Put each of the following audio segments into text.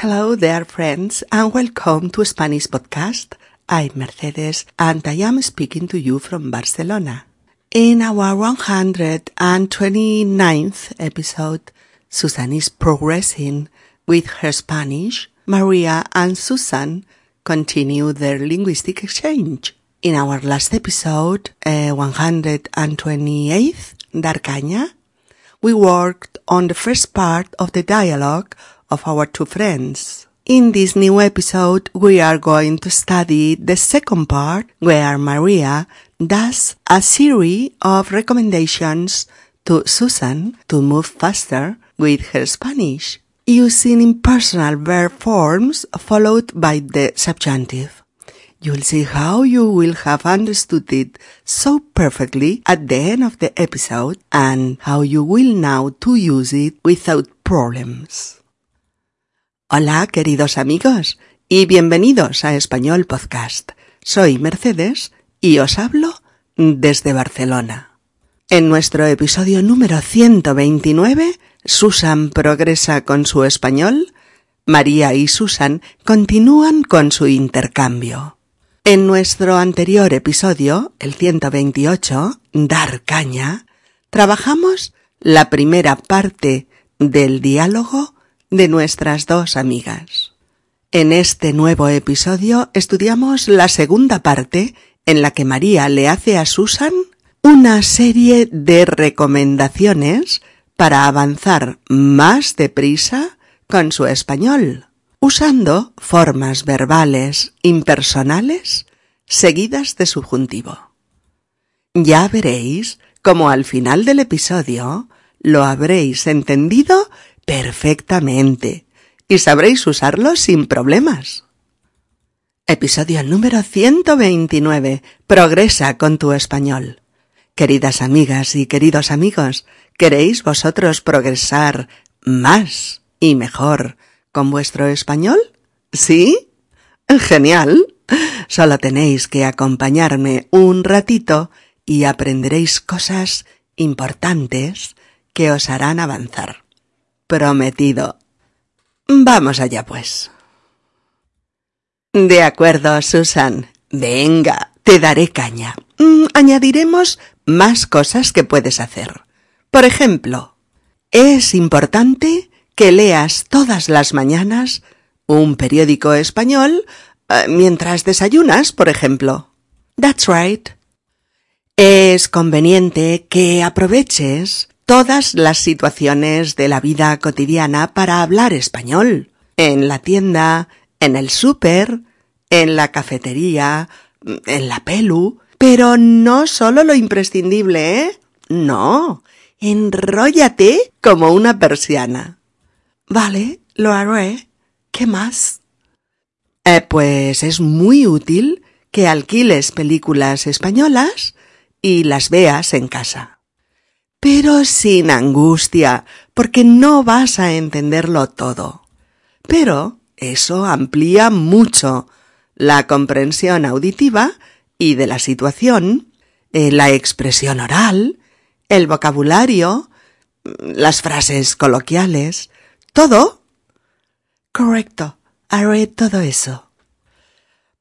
Hello there, friends, and welcome to Spanish Podcast. I'm Mercedes, and I am speaking to you from Barcelona. In our 129th episode, Susan is progressing with her Spanish. Maria and Susan continue their linguistic exchange. In our last episode, uh, 128th, Darcaña, we worked on the first part of the dialogue of our two friends. In this new episode, we are going to study the second part where Maria does a series of recommendations to Susan to move faster with her Spanish using impersonal verb forms followed by the subjunctive. You'll see how you will have understood it so perfectly at the end of the episode and how you will now to use it without problems. Hola, queridos amigos, y bienvenidos a Español Podcast. Soy Mercedes y os hablo desde Barcelona. En nuestro episodio número 129, Susan progresa con su español, María y Susan continúan con su intercambio. En nuestro anterior episodio, el 128, Dar caña, trabajamos la primera parte del diálogo de nuestras dos amigas. En este nuevo episodio estudiamos la segunda parte en la que María le hace a Susan una serie de recomendaciones para avanzar más deprisa con su español usando formas verbales impersonales seguidas de subjuntivo. Ya veréis cómo al final del episodio lo habréis entendido perfectamente y sabréis usarlo sin problemas. Episodio número 129. Progresa con tu español. Queridas amigas y queridos amigos, ¿queréis vosotros progresar más y mejor con vuestro español? ¿Sí? Genial. Solo tenéis que acompañarme un ratito y aprenderéis cosas importantes que os harán avanzar. Prometido. Vamos allá, pues. De acuerdo, Susan. Venga, te daré caña. Mm, añadiremos más cosas que puedes hacer. Por ejemplo, es importante que leas todas las mañanas un periódico español eh, mientras desayunas, por ejemplo. That's right. Es conveniente que aproveches todas las situaciones de la vida cotidiana para hablar español. En la tienda, en el súper, en la cafetería, en la pelu. Pero no solo lo imprescindible, ¿eh? No. Enróllate como una persiana. Vale, lo haré. ¿Qué más? Eh, pues es muy útil que alquiles películas españolas y las veas en casa. Pero sin angustia, porque no vas a entenderlo todo. Pero eso amplía mucho la comprensión auditiva y de la situación, eh, la expresión oral, el vocabulario, las frases coloquiales, ¿Todo? Correcto. Haré todo eso.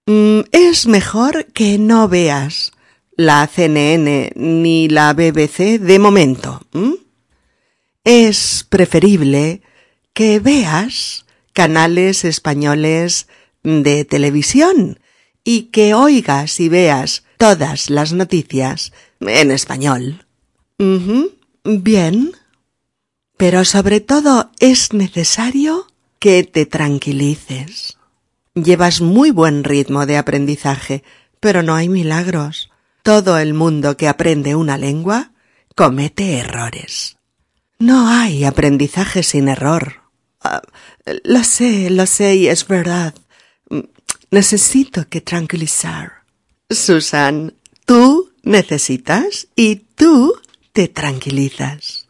Mm, es mejor que no veas la CNN ni la BBC de momento. Es preferible que veas canales españoles de televisión y que oigas y veas todas las noticias en español. Bien. Pero sobre todo es necesario que te tranquilices. Llevas muy buen ritmo de aprendizaje, pero no hay milagros. Todo el mundo que aprende una lengua comete errores. No hay aprendizaje sin error. Ah, lo sé, lo sé y es verdad. Necesito que tranquilizar. Susan, tú necesitas y tú te tranquilizas.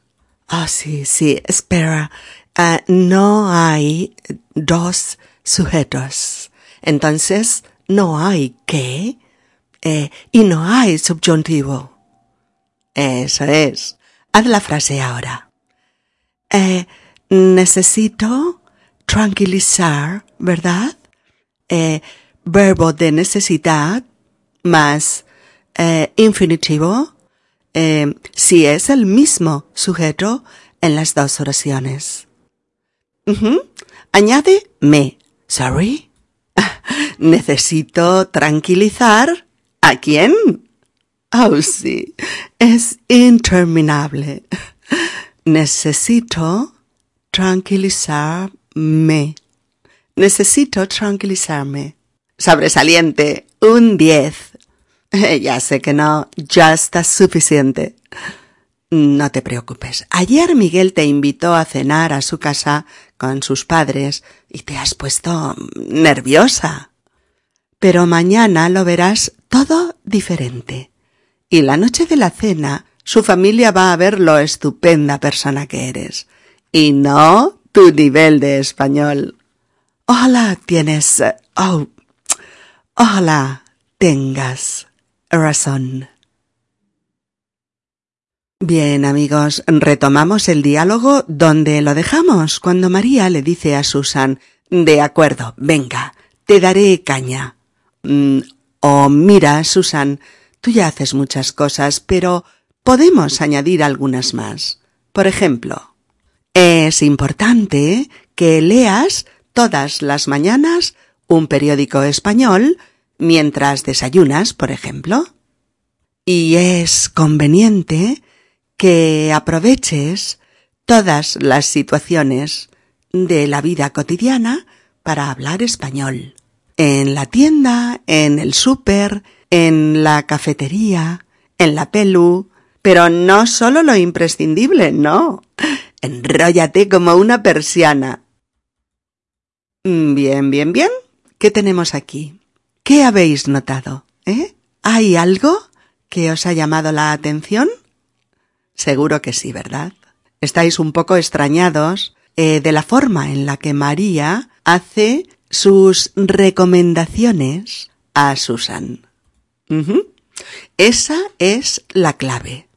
Ah, sí, sí, espera. Uh, no hay dos sujetos. Entonces, no hay que eh, y no hay subjuntivo. Eso es. Haz la frase ahora. Eh, necesito tranquilizar, ¿verdad? Eh, verbo de necesidad más eh, infinitivo si es el mismo sujeto en las dos oraciones. Añade me. Sorry. Necesito tranquilizar. ¿A quién? Oh, sí. Es interminable. Necesito tranquilizarme. Necesito tranquilizarme. Sobresaliente. Un 10. Ya sé que no, ya está suficiente. No te preocupes. Ayer Miguel te invitó a cenar a su casa con sus padres y te has puesto nerviosa. Pero mañana lo verás todo diferente. Y la noche de la cena, su familia va a ver lo estupenda persona que eres. Y no tu nivel de español. Ojalá tienes... Oh, ojalá tengas razón. Bien, amigos, retomamos el diálogo donde lo dejamos cuando María le dice a Susan De acuerdo, venga, te daré caña. Mm, oh, mira, Susan, tú ya haces muchas cosas, pero podemos añadir algunas más. Por ejemplo, es importante que leas todas las mañanas un periódico español mientras desayunas, por ejemplo. Y es conveniente que aproveches todas las situaciones de la vida cotidiana para hablar español. En la tienda, en el súper, en la cafetería, en la pelu, pero no solo lo imprescindible, no. Enróllate como una persiana. Bien, bien, bien. ¿Qué tenemos aquí? ¿Qué habéis notado? ¿Eh? ¿Hay algo que os ha llamado la atención? Seguro que sí, ¿verdad? Estáis un poco extrañados eh, de la forma en la que María hace sus recomendaciones a Susan. Esa es la clave.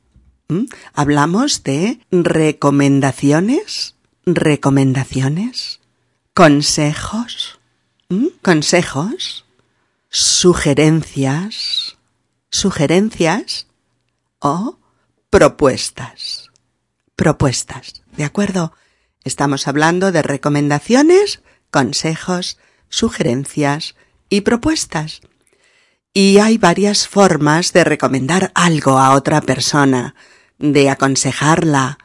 ¿Mm? Hablamos de recomendaciones, recomendaciones, consejos, ¿Mm? consejos, sugerencias, sugerencias o propuestas. Propuestas, ¿de acuerdo? Estamos hablando de recomendaciones, consejos, sugerencias y propuestas. Y hay varias formas de recomendar algo a otra persona, de aconsejarla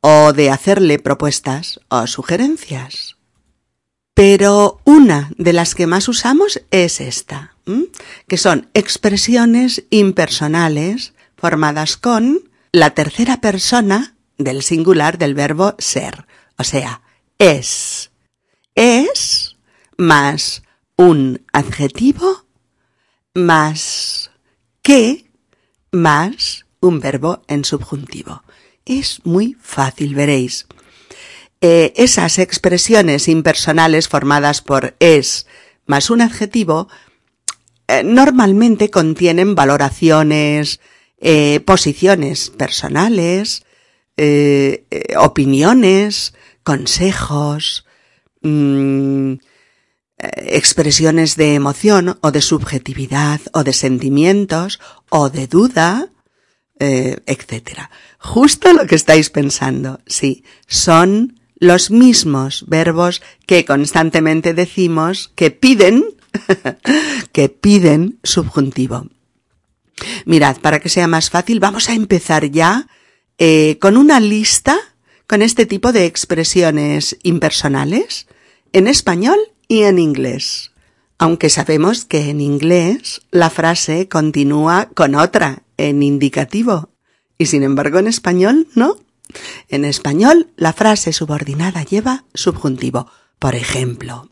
o de hacerle propuestas o sugerencias. Pero una de las que más usamos es esta, que son expresiones impersonales formadas con la tercera persona del singular del verbo ser, o sea, es. Es más un adjetivo más que más un verbo en subjuntivo. Es muy fácil, veréis. Eh, esas expresiones impersonales formadas por es más un adjetivo eh, normalmente contienen valoraciones, eh, posiciones personales, opiniones, consejos, mm, expresiones de emoción o de subjetividad o de sentimientos o de duda, etc. Justo lo que estáis pensando, sí, son los mismos verbos que constantemente decimos que piden, que piden subjuntivo. Mirad, para que sea más fácil, vamos a empezar ya eh, con una lista con este tipo de expresiones impersonales en español y en inglés. Aunque sabemos que en inglés la frase continúa con otra en indicativo y sin embargo en español no. En español la frase subordinada lleva subjuntivo. Por ejemplo,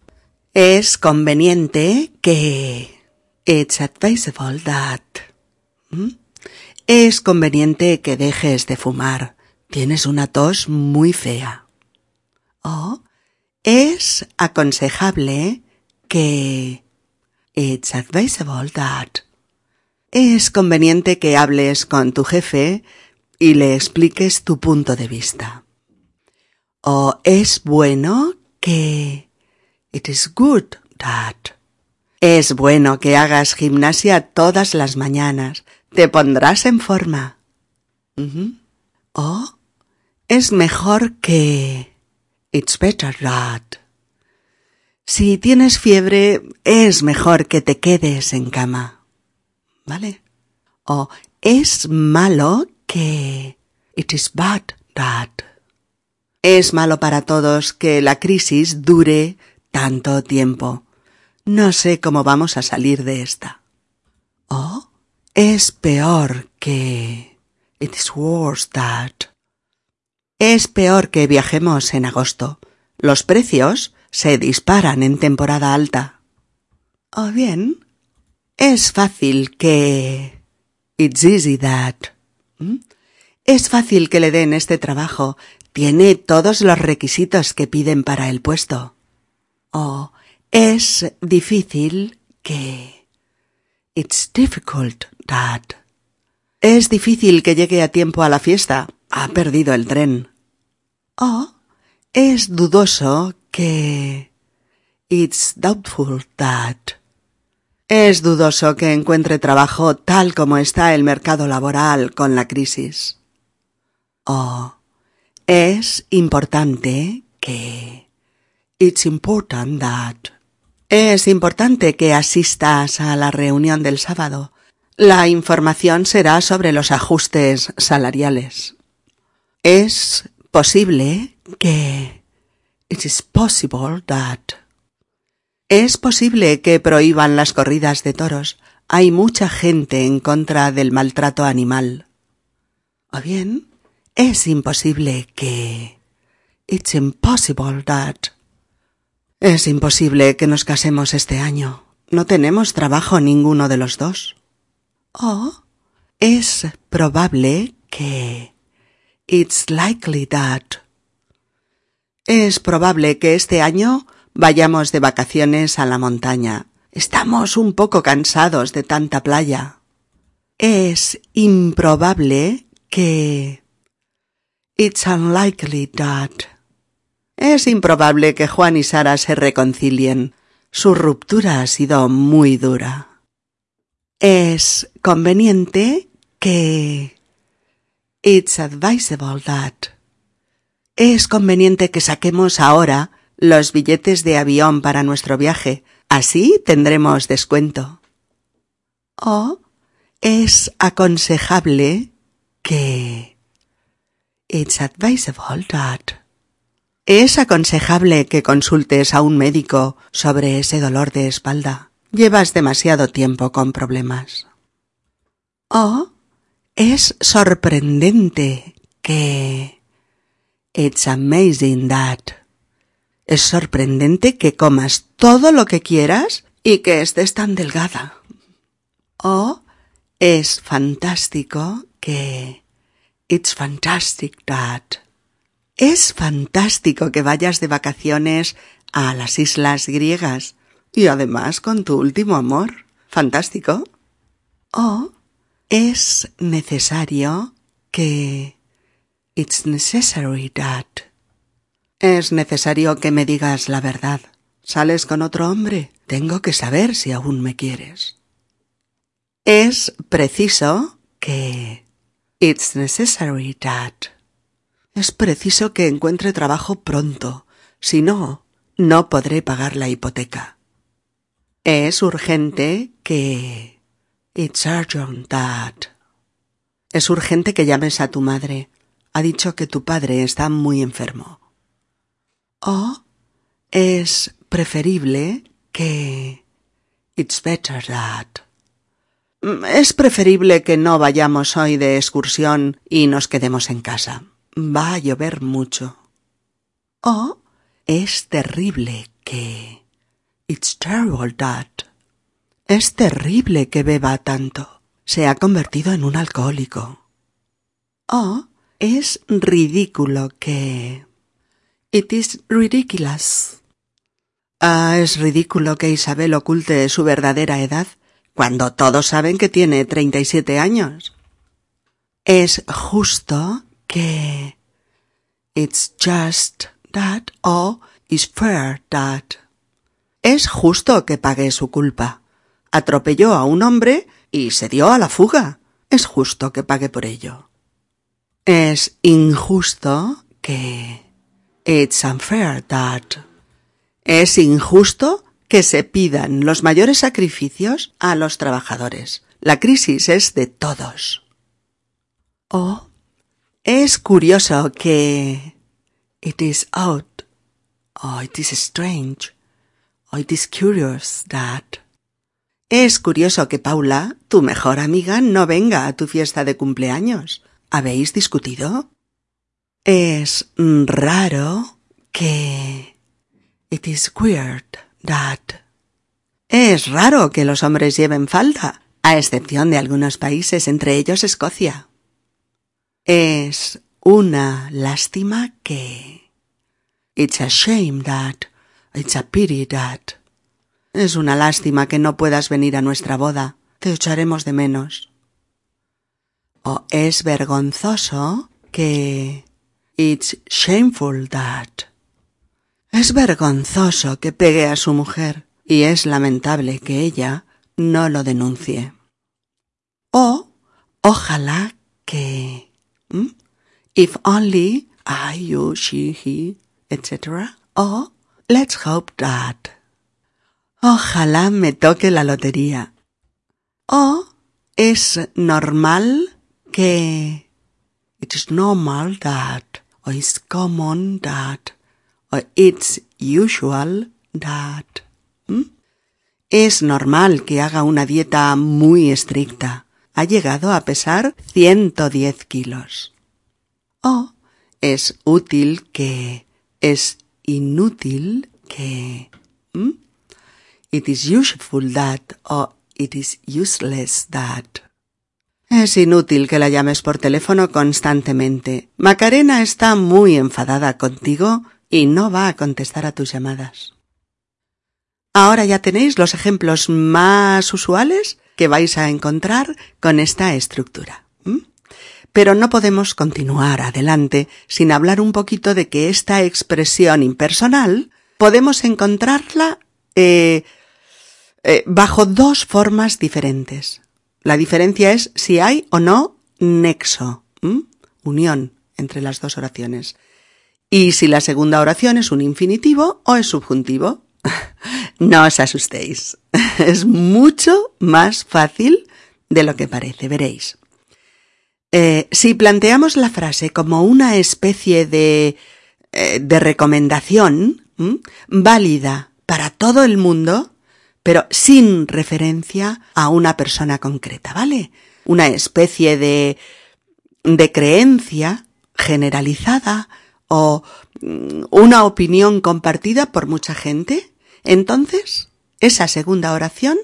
es conveniente que It's advisable that ¿Mm? Es conveniente que dejes de fumar. Tienes una tos muy fea. O es aconsejable que It's advisable that es conveniente que hables con tu jefe y le expliques tu punto de vista. O es bueno que It is good that. Es bueno que hagas gimnasia todas las mañanas. Te pondrás en forma. O es mejor que. It's better that. Si tienes fiebre, es mejor que te quedes en cama. ¿Vale? O es malo que. It is bad that. Es malo para todos que la crisis dure tanto tiempo. No sé cómo vamos a salir de esta. O es peor que. It is worse that. Es peor que viajemos en agosto. Los precios se disparan en temporada alta. O bien, es fácil que... It's easy that. Es fácil que le den este trabajo. Tiene todos los requisitos que piden para el puesto. O es difícil que... It's difficult that. Es difícil que llegue a tiempo a la fiesta. Ha perdido el tren. O es dudoso que... It's doubtful that. Es dudoso que encuentre trabajo tal como está el mercado laboral con la crisis. O es importante que... It's important that. Es importante que asistas a la reunión del sábado. La información será sobre los ajustes salariales. Es posible que... It is possible that... Es posible que prohíban las corridas de toros. Hay mucha gente en contra del maltrato animal. O bien, es imposible que... It's impossible that... Es imposible que nos casemos este año. No tenemos trabajo ninguno de los dos. O es probable que... It's likely that. Es probable que este año vayamos de vacaciones a la montaña. Estamos un poco cansados de tanta playa. Es improbable que... It's unlikely that. Es improbable que Juan y Sara se reconcilien. Su ruptura ha sido muy dura. Es conveniente que... It's advisable that. Es conveniente que saquemos ahora los billetes de avión para nuestro viaje. Así tendremos descuento. O es aconsejable que... It's advisable that. Es aconsejable que consultes a un médico sobre ese dolor de espalda. Llevas demasiado tiempo con problemas. O es sorprendente que... It's amazing that. Es sorprendente que comas todo lo que quieras y que estés tan delgada. O es fantástico que... It's fantastic that. Es fantástico que vayas de vacaciones a las islas griegas y además con tu último amor. Fantástico. O es necesario que... It's necessary that. Es necesario que me digas la verdad. ¿Sales con otro hombre? Tengo que saber si aún me quieres. Es preciso que... It's necessary that. Es preciso que encuentre trabajo pronto. Si no, no podré pagar la hipoteca. Es urgente que... It's urgent. Es urgente que llames a tu madre. Ha dicho que tu padre está muy enfermo. O es preferible que... It's better that. Es preferible que no vayamos hoy de excursión y nos quedemos en casa. Va a llover mucho. O es terrible que... It's terrible that. Es terrible que beba tanto. Se ha convertido en un alcohólico. O es ridículo que... It is ridiculous. Ah, es ridículo que Isabel oculte su verdadera edad cuando todos saben que tiene treinta y siete años. Es justo que... It's just that o is fair that. Es justo que pague su culpa. Atropelló a un hombre y se dio a la fuga. Es justo que pague por ello. Es injusto que... It's unfair that... Es injusto que se pidan los mayores sacrificios a los trabajadores. La crisis es de todos. Oh, es curioso que... It is odd. Oh, it is strange. Oh, it is curious that... Es curioso que Paula, tu mejor amiga, no venga a tu fiesta de cumpleaños. ¿Habéis discutido? Es raro que... It is weird that... Es raro que los hombres lleven falda, a excepción de algunos países, entre ellos Escocia. Es una lástima que... It's a shame that... It's a pity that... Es una lástima que no puedas venir a nuestra boda. Te echaremos de menos. O es vergonzoso que... It's shameful that... Es vergonzoso que pegue a su mujer y es lamentable que ella no lo denuncie. O ojalá que... If only I, you, she, he, etc. O let's hope that. Ojalá me toque la lotería. O es normal que... It is normal that. O it's common that. O it's usual that. Es normal que haga una dieta muy estricta. Ha llegado a pesar 110 kilos. O es útil que... Es inútil que... It is useful that o it is useless that. Es inútil que la llames por teléfono constantemente. Macarena está muy enfadada contigo y no va a contestar a tus llamadas. Ahora ya tenéis los ejemplos más usuales que vais a encontrar con esta estructura. Pero no podemos continuar adelante sin hablar un poquito de que esta expresión impersonal podemos encontrarla eh, eh, bajo dos formas diferentes. La diferencia es si hay o no nexo, unión entre las dos oraciones. Y si la segunda oración es un infinitivo o es subjuntivo. no os asustéis. es mucho más fácil de lo que parece, veréis. Eh, si planteamos la frase como una especie de, eh, de recomendación válida para todo el mundo, pero sin referencia a una persona concreta, ¿vale? Una especie de, de creencia generalizada o mm, una opinión compartida por mucha gente, entonces esa segunda oración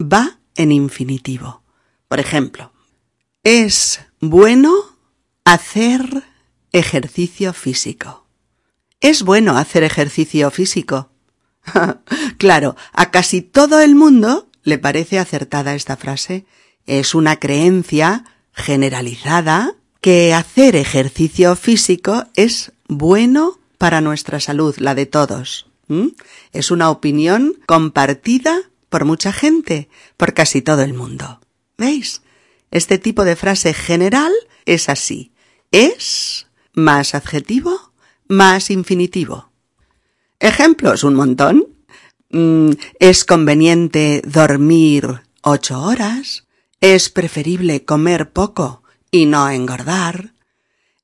va en infinitivo. Por ejemplo, es bueno hacer ejercicio físico. Es bueno hacer ejercicio físico. claro, a casi todo el mundo le parece acertada esta frase. Es una creencia generalizada que hacer ejercicio físico es bueno para nuestra salud, la de todos. Es una opinión compartida por mucha gente, por casi todo el mundo. ¿Veis? Este tipo de frase general es así. Es más adjetivo más infinitivo. Ejemplos un montón. Mm, es conveniente dormir ocho horas. Es preferible comer poco y no engordar.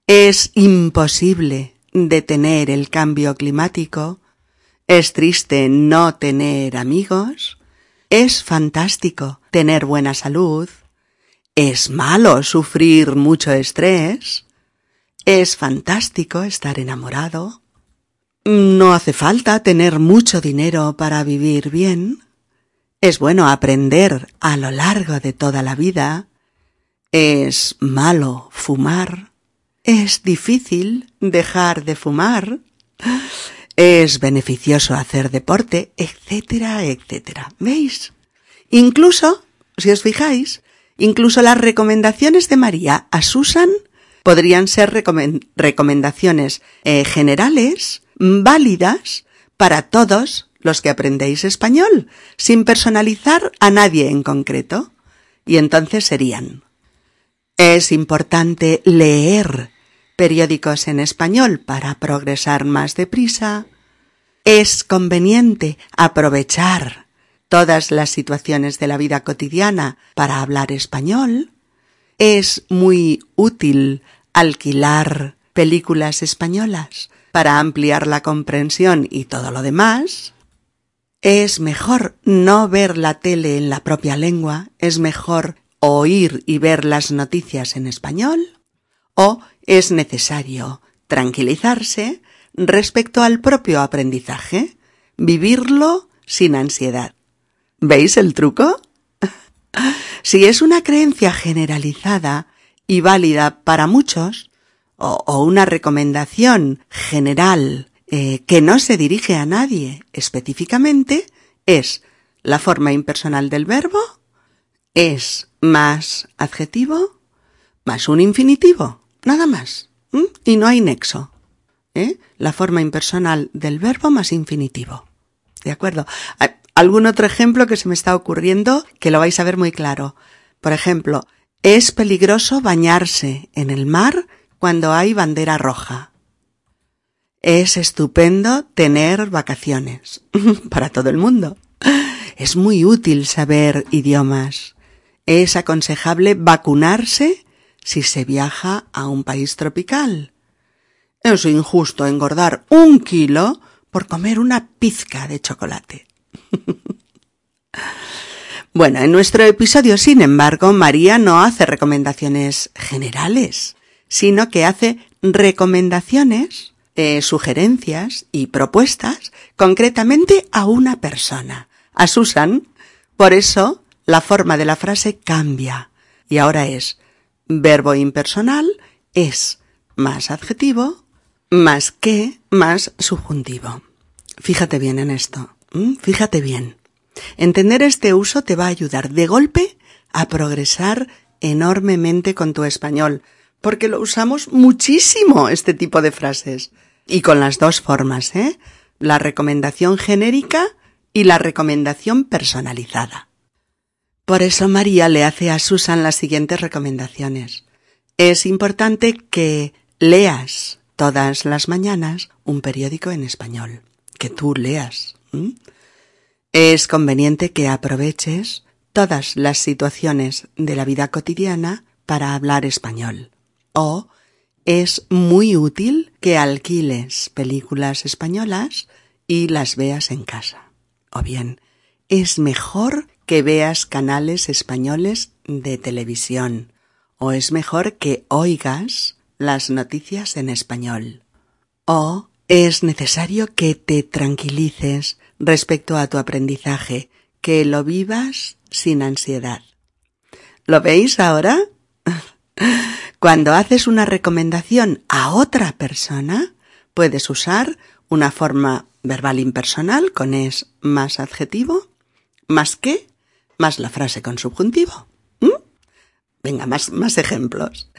Es imposible detener el cambio climático. Es triste no tener amigos. Es fantástico tener buena salud. Es malo sufrir mucho estrés. Es fantástico estar enamorado. No hace falta tener mucho dinero para vivir bien. Es bueno aprender a lo largo de toda la vida. Es malo fumar. Es difícil dejar de fumar. Es beneficioso hacer deporte, etcétera, etcétera. ¿Veis? Incluso, si os fijáis, incluso las recomendaciones de María a Susan podrían ser recomendaciones eh, generales válidas para todos los que aprendéis español, sin personalizar a nadie en concreto. Y entonces serían es importante leer periódicos en español para progresar más deprisa. Es conveniente aprovechar todas las situaciones de la vida cotidiana para hablar español. Es muy útil alquilar películas españolas para ampliar la comprensión y todo lo demás. Es mejor no ver la tele en la propia lengua, es mejor oír y ver las noticias en español, o es necesario tranquilizarse respecto al propio aprendizaje, vivirlo sin ansiedad. ¿Veis el truco? si es una creencia generalizada y válida para muchos, o, una recomendación general eh, que no se dirige a nadie específicamente, es la forma impersonal del verbo, es más adjetivo, más un infinitivo, nada más. Y no hay nexo. ¿eh? La forma impersonal del verbo más infinitivo. ¿De acuerdo? ¿Algún otro ejemplo que se me está ocurriendo que lo vais a ver muy claro? Por ejemplo, es peligroso bañarse en el mar cuando hay bandera roja. Es estupendo tener vacaciones para todo el mundo. Es muy útil saber idiomas. Es aconsejable vacunarse si se viaja a un país tropical. Es injusto engordar un kilo por comer una pizca de chocolate. bueno, en nuestro episodio, sin embargo, María no hace recomendaciones generales, sino que hace recomendaciones, eh, sugerencias y propuestas concretamente a una persona, a Susan. Por eso, la forma de la frase cambia y ahora es verbo impersonal es más adjetivo, más que, más subjuntivo. Fíjate bien en esto. Fíjate bien. Entender este uso te va a ayudar de golpe a progresar enormemente con tu español, porque lo usamos muchísimo este tipo de frases. Y con las dos formas, ¿eh? La recomendación genérica y la recomendación personalizada. Por eso María le hace a Susan las siguientes recomendaciones. Es importante que leas todas las mañanas un periódico en español, que tú leas. Es conveniente que aproveches todas las situaciones de la vida cotidiana para hablar español. O es muy útil que alquiles películas españolas y las veas en casa. O bien, es mejor que veas canales españoles de televisión o es mejor que oigas las noticias en español o es necesario que te tranquilices respecto a tu aprendizaje, que lo vivas sin ansiedad. ¿Lo veis ahora? Cuando haces una recomendación a otra persona, puedes usar una forma verbal impersonal con es más adjetivo, más que más la frase con subjuntivo. ¿Mm? Venga, más, más ejemplos.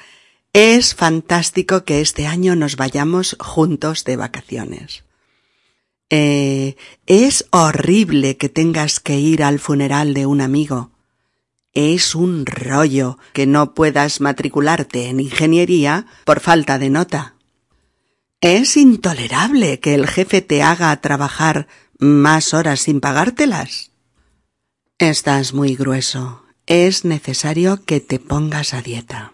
Es fantástico que este año nos vayamos juntos de vacaciones. Eh, es horrible que tengas que ir al funeral de un amigo. Es un rollo que no puedas matricularte en ingeniería por falta de nota. Es intolerable que el jefe te haga trabajar más horas sin pagártelas. Estás muy grueso. Es necesario que te pongas a dieta.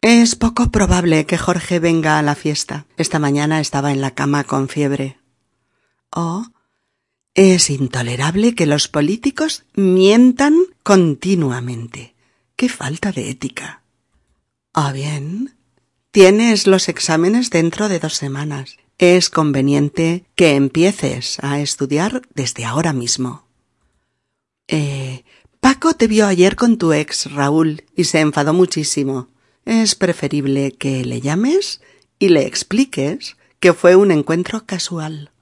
Es poco probable que Jorge venga a la fiesta. Esta mañana estaba en la cama con fiebre. Oh, es intolerable que los políticos mientan continuamente. Qué falta de ética. Ah, bien. Tienes los exámenes dentro de dos semanas. Es conveniente que empieces a estudiar desde ahora mismo. Eh, Paco te vio ayer con tu ex, Raúl, y se enfadó muchísimo. Es preferible que le llames y le expliques que fue un encuentro casual.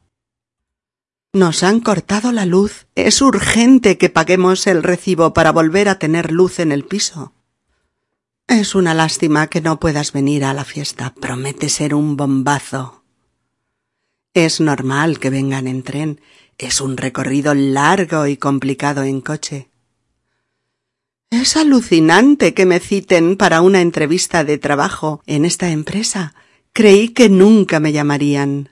Nos han cortado la luz. Es urgente que paguemos el recibo para volver a tener luz en el piso. Es una lástima que no puedas venir a la fiesta. Promete ser un bombazo. Es normal que vengan en tren es un recorrido largo y complicado en coche. Es alucinante que me citen para una entrevista de trabajo en esta empresa. Creí que nunca me llamarían.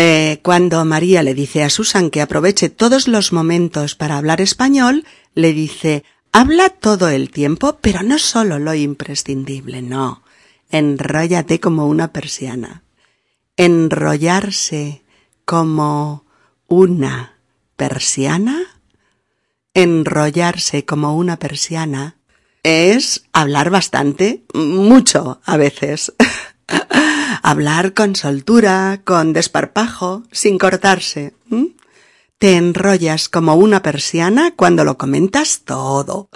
Eh, cuando María le dice a Susan que aproveche todos los momentos para hablar español, le dice Habla todo el tiempo, pero no solo lo imprescindible, no. Enróllate como una persiana. Enrollarse como una persiana. Enrollarse como una persiana es hablar bastante, mucho a veces. hablar con soltura, con desparpajo, sin cortarse. Te enrollas como una persiana cuando lo comentas todo,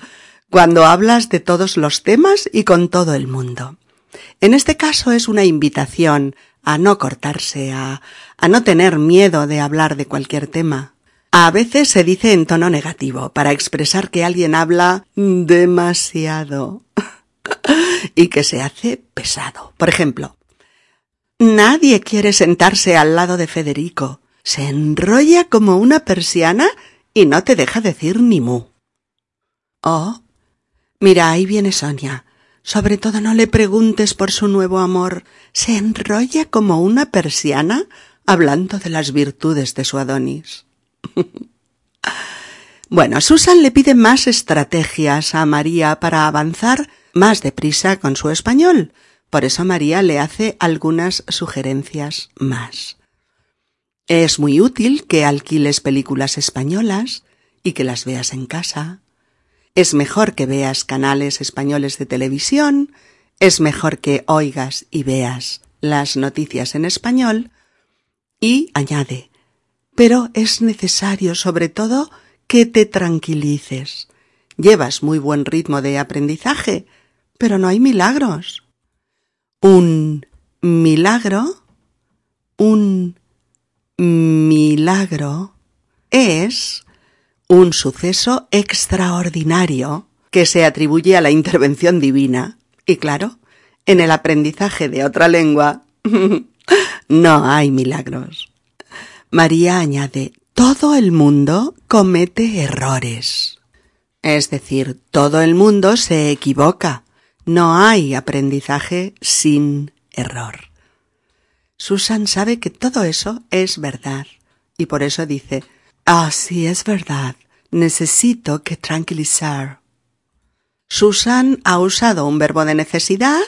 cuando hablas de todos los temas y con todo el mundo. En este caso es una invitación a no cortarse, a, no tener miedo de hablar de cualquier tema. A veces se dice en tono negativo para expresar que alguien habla demasiado y que se hace pesado. Por ejemplo, nadie quiere sentarse al lado de Federico. Se enrolla como una persiana y no te deja decir ni mu. Oh, mira, ahí viene Sonia. Sobre todo no le preguntes por su nuevo amor. Se enrolla como una persiana hablando de las virtudes de su Adonis. bueno, Susan le pide más estrategias a María para avanzar más deprisa con su español. Por eso María le hace algunas sugerencias más. Es muy útil que alquiles películas españolas y que las veas en casa. Es mejor que veas canales españoles de televisión, es mejor que oigas y veas las noticias en español y añade, pero es necesario sobre todo que te tranquilices. Llevas muy buen ritmo de aprendizaje, pero no hay milagros. Un milagro, un milagro es un suceso extraordinario que se atribuye a la intervención divina. Y claro, en el aprendizaje de otra lengua no hay milagros. María añade, todo el mundo comete errores. Es decir, todo el mundo se equivoca. No hay aprendizaje sin error. Susan sabe que todo eso es verdad y por eso dice, ah, sí, es verdad, necesito que tranquilizar. Susan ha usado un verbo de necesidad,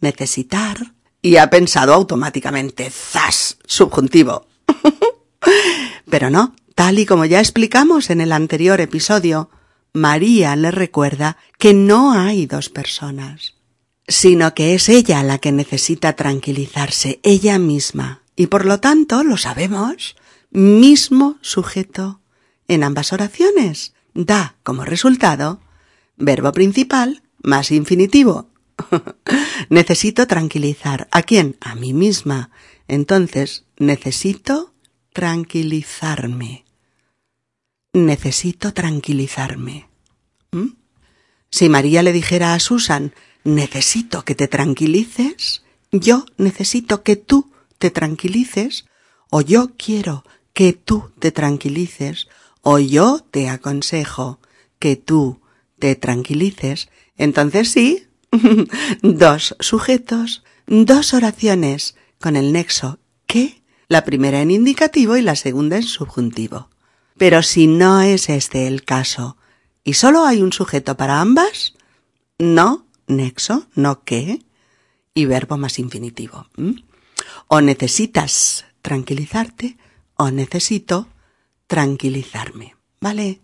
necesitar, y ha pensado automáticamente, zas, subjuntivo. Pero no, tal y como ya explicamos en el anterior episodio, María le recuerda que no hay dos personas sino que es ella la que necesita tranquilizarse, ella misma. Y por lo tanto, lo sabemos, mismo sujeto en ambas oraciones da como resultado verbo principal más infinitivo. necesito tranquilizar. ¿A quién? A mí misma. Entonces, necesito tranquilizarme. Necesito tranquilizarme. ¿Mm? Si María le dijera a Susan, necesito que te tranquilices, yo necesito que tú te tranquilices, o yo quiero que tú te tranquilices, o yo te aconsejo que tú te tranquilices, entonces sí, dos sujetos, dos oraciones con el nexo que, la primera en indicativo y la segunda en subjuntivo. Pero si no es este el caso, y solo hay un sujeto para ambas, no nexo, no que, y verbo más infinitivo. O necesitas tranquilizarte o necesito tranquilizarme. ¿Vale?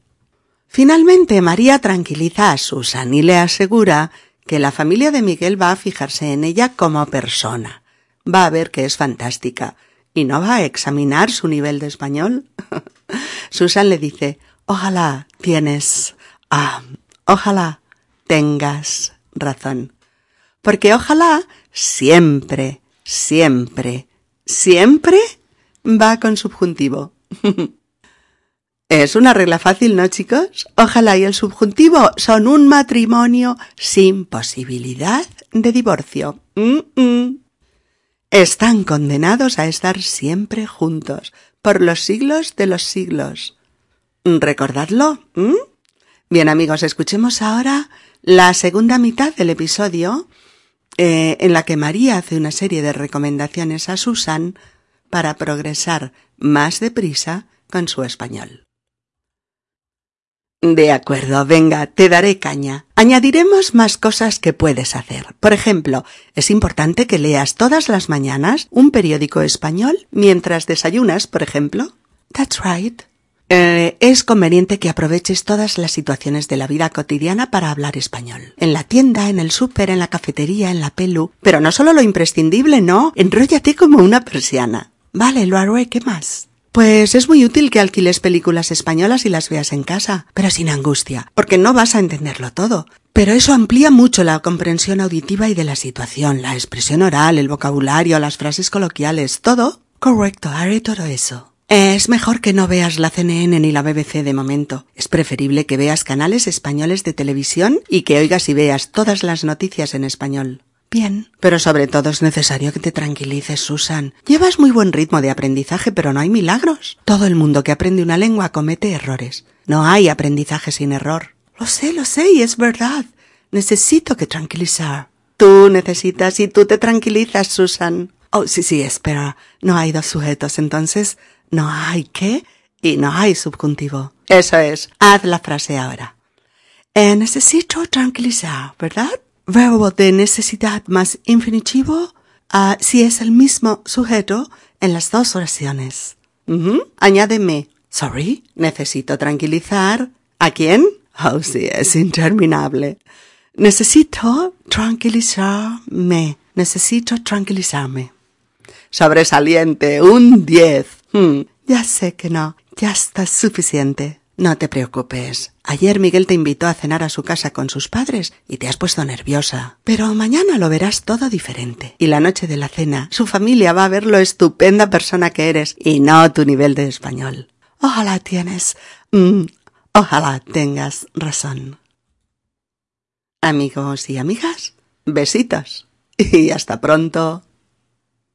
Finalmente, María tranquiliza a Susan y le asegura que la familia de Miguel va a fijarse en ella como persona. Va a ver que es fantástica y no va a examinar su nivel de español. Susan le dice, ojalá tienes, ah, ojalá tengas razón. Porque ojalá siempre, siempre, siempre va con subjuntivo. es una regla fácil, ¿no, chicos? Ojalá y el subjuntivo son un matrimonio sin posibilidad de divorcio. Están condenados a estar siempre juntos, por los siglos de los siglos. ¿Recordadlo? Bien amigos, escuchemos ahora la segunda mitad del episodio eh, en la que María hace una serie de recomendaciones a Susan para progresar más deprisa con su español. De acuerdo, venga, te daré caña. Añadiremos más cosas que puedes hacer. Por ejemplo, es importante que leas todas las mañanas un periódico español mientras desayunas, por ejemplo. That's right. Eh, es conveniente que aproveches todas las situaciones de la vida cotidiana para hablar español. En la tienda, en el súper, en la cafetería, en la pelu. Pero no solo lo imprescindible, no. Enróllate como una persiana. Vale, lo haré. ¿Qué más? Pues es muy útil que alquiles películas españolas y las veas en casa, pero sin angustia, porque no vas a entenderlo todo. Pero eso amplía mucho la comprensión auditiva y de la situación, la expresión oral, el vocabulario, las frases coloquiales, todo. Correcto, haré todo eso. Es mejor que no veas la CNN ni la BBC de momento. Es preferible que veas canales españoles de televisión y que oigas y veas todas las noticias en español. Bien. Pero sobre todo es necesario que te tranquilices, Susan. Llevas muy buen ritmo de aprendizaje, pero no hay milagros. Todo el mundo que aprende una lengua comete errores. No hay aprendizaje sin error. Lo sé, lo sé, y es verdad. Necesito que tranquilizar. Tú necesitas y tú te tranquilizas, Susan. Oh, sí, sí, espera. No hay dos sujetos, entonces no hay qué y no hay subjuntivo. Eso es. Haz la frase ahora. Eh, necesito tranquilizar, ¿verdad? Verbo de necesidad más infinitivo uh, si es el mismo sujeto en las dos oraciones. Añádeme. Sorry, necesito tranquilizar. ¿A quién? Oh, sí, es interminable. Necesito tranquilizarme. Necesito tranquilizarme. Sobresaliente, un diez. Hmm, ya sé que no. Ya está suficiente. No te preocupes. Ayer Miguel te invitó a cenar a su casa con sus padres y te has puesto nerviosa. Pero mañana lo verás todo diferente. Y la noche de la cena, su familia va a ver lo estupenda persona que eres y no tu nivel de español. Ojalá tienes. Mm, ojalá tengas razón. Amigos y amigas, besitos. Y hasta pronto.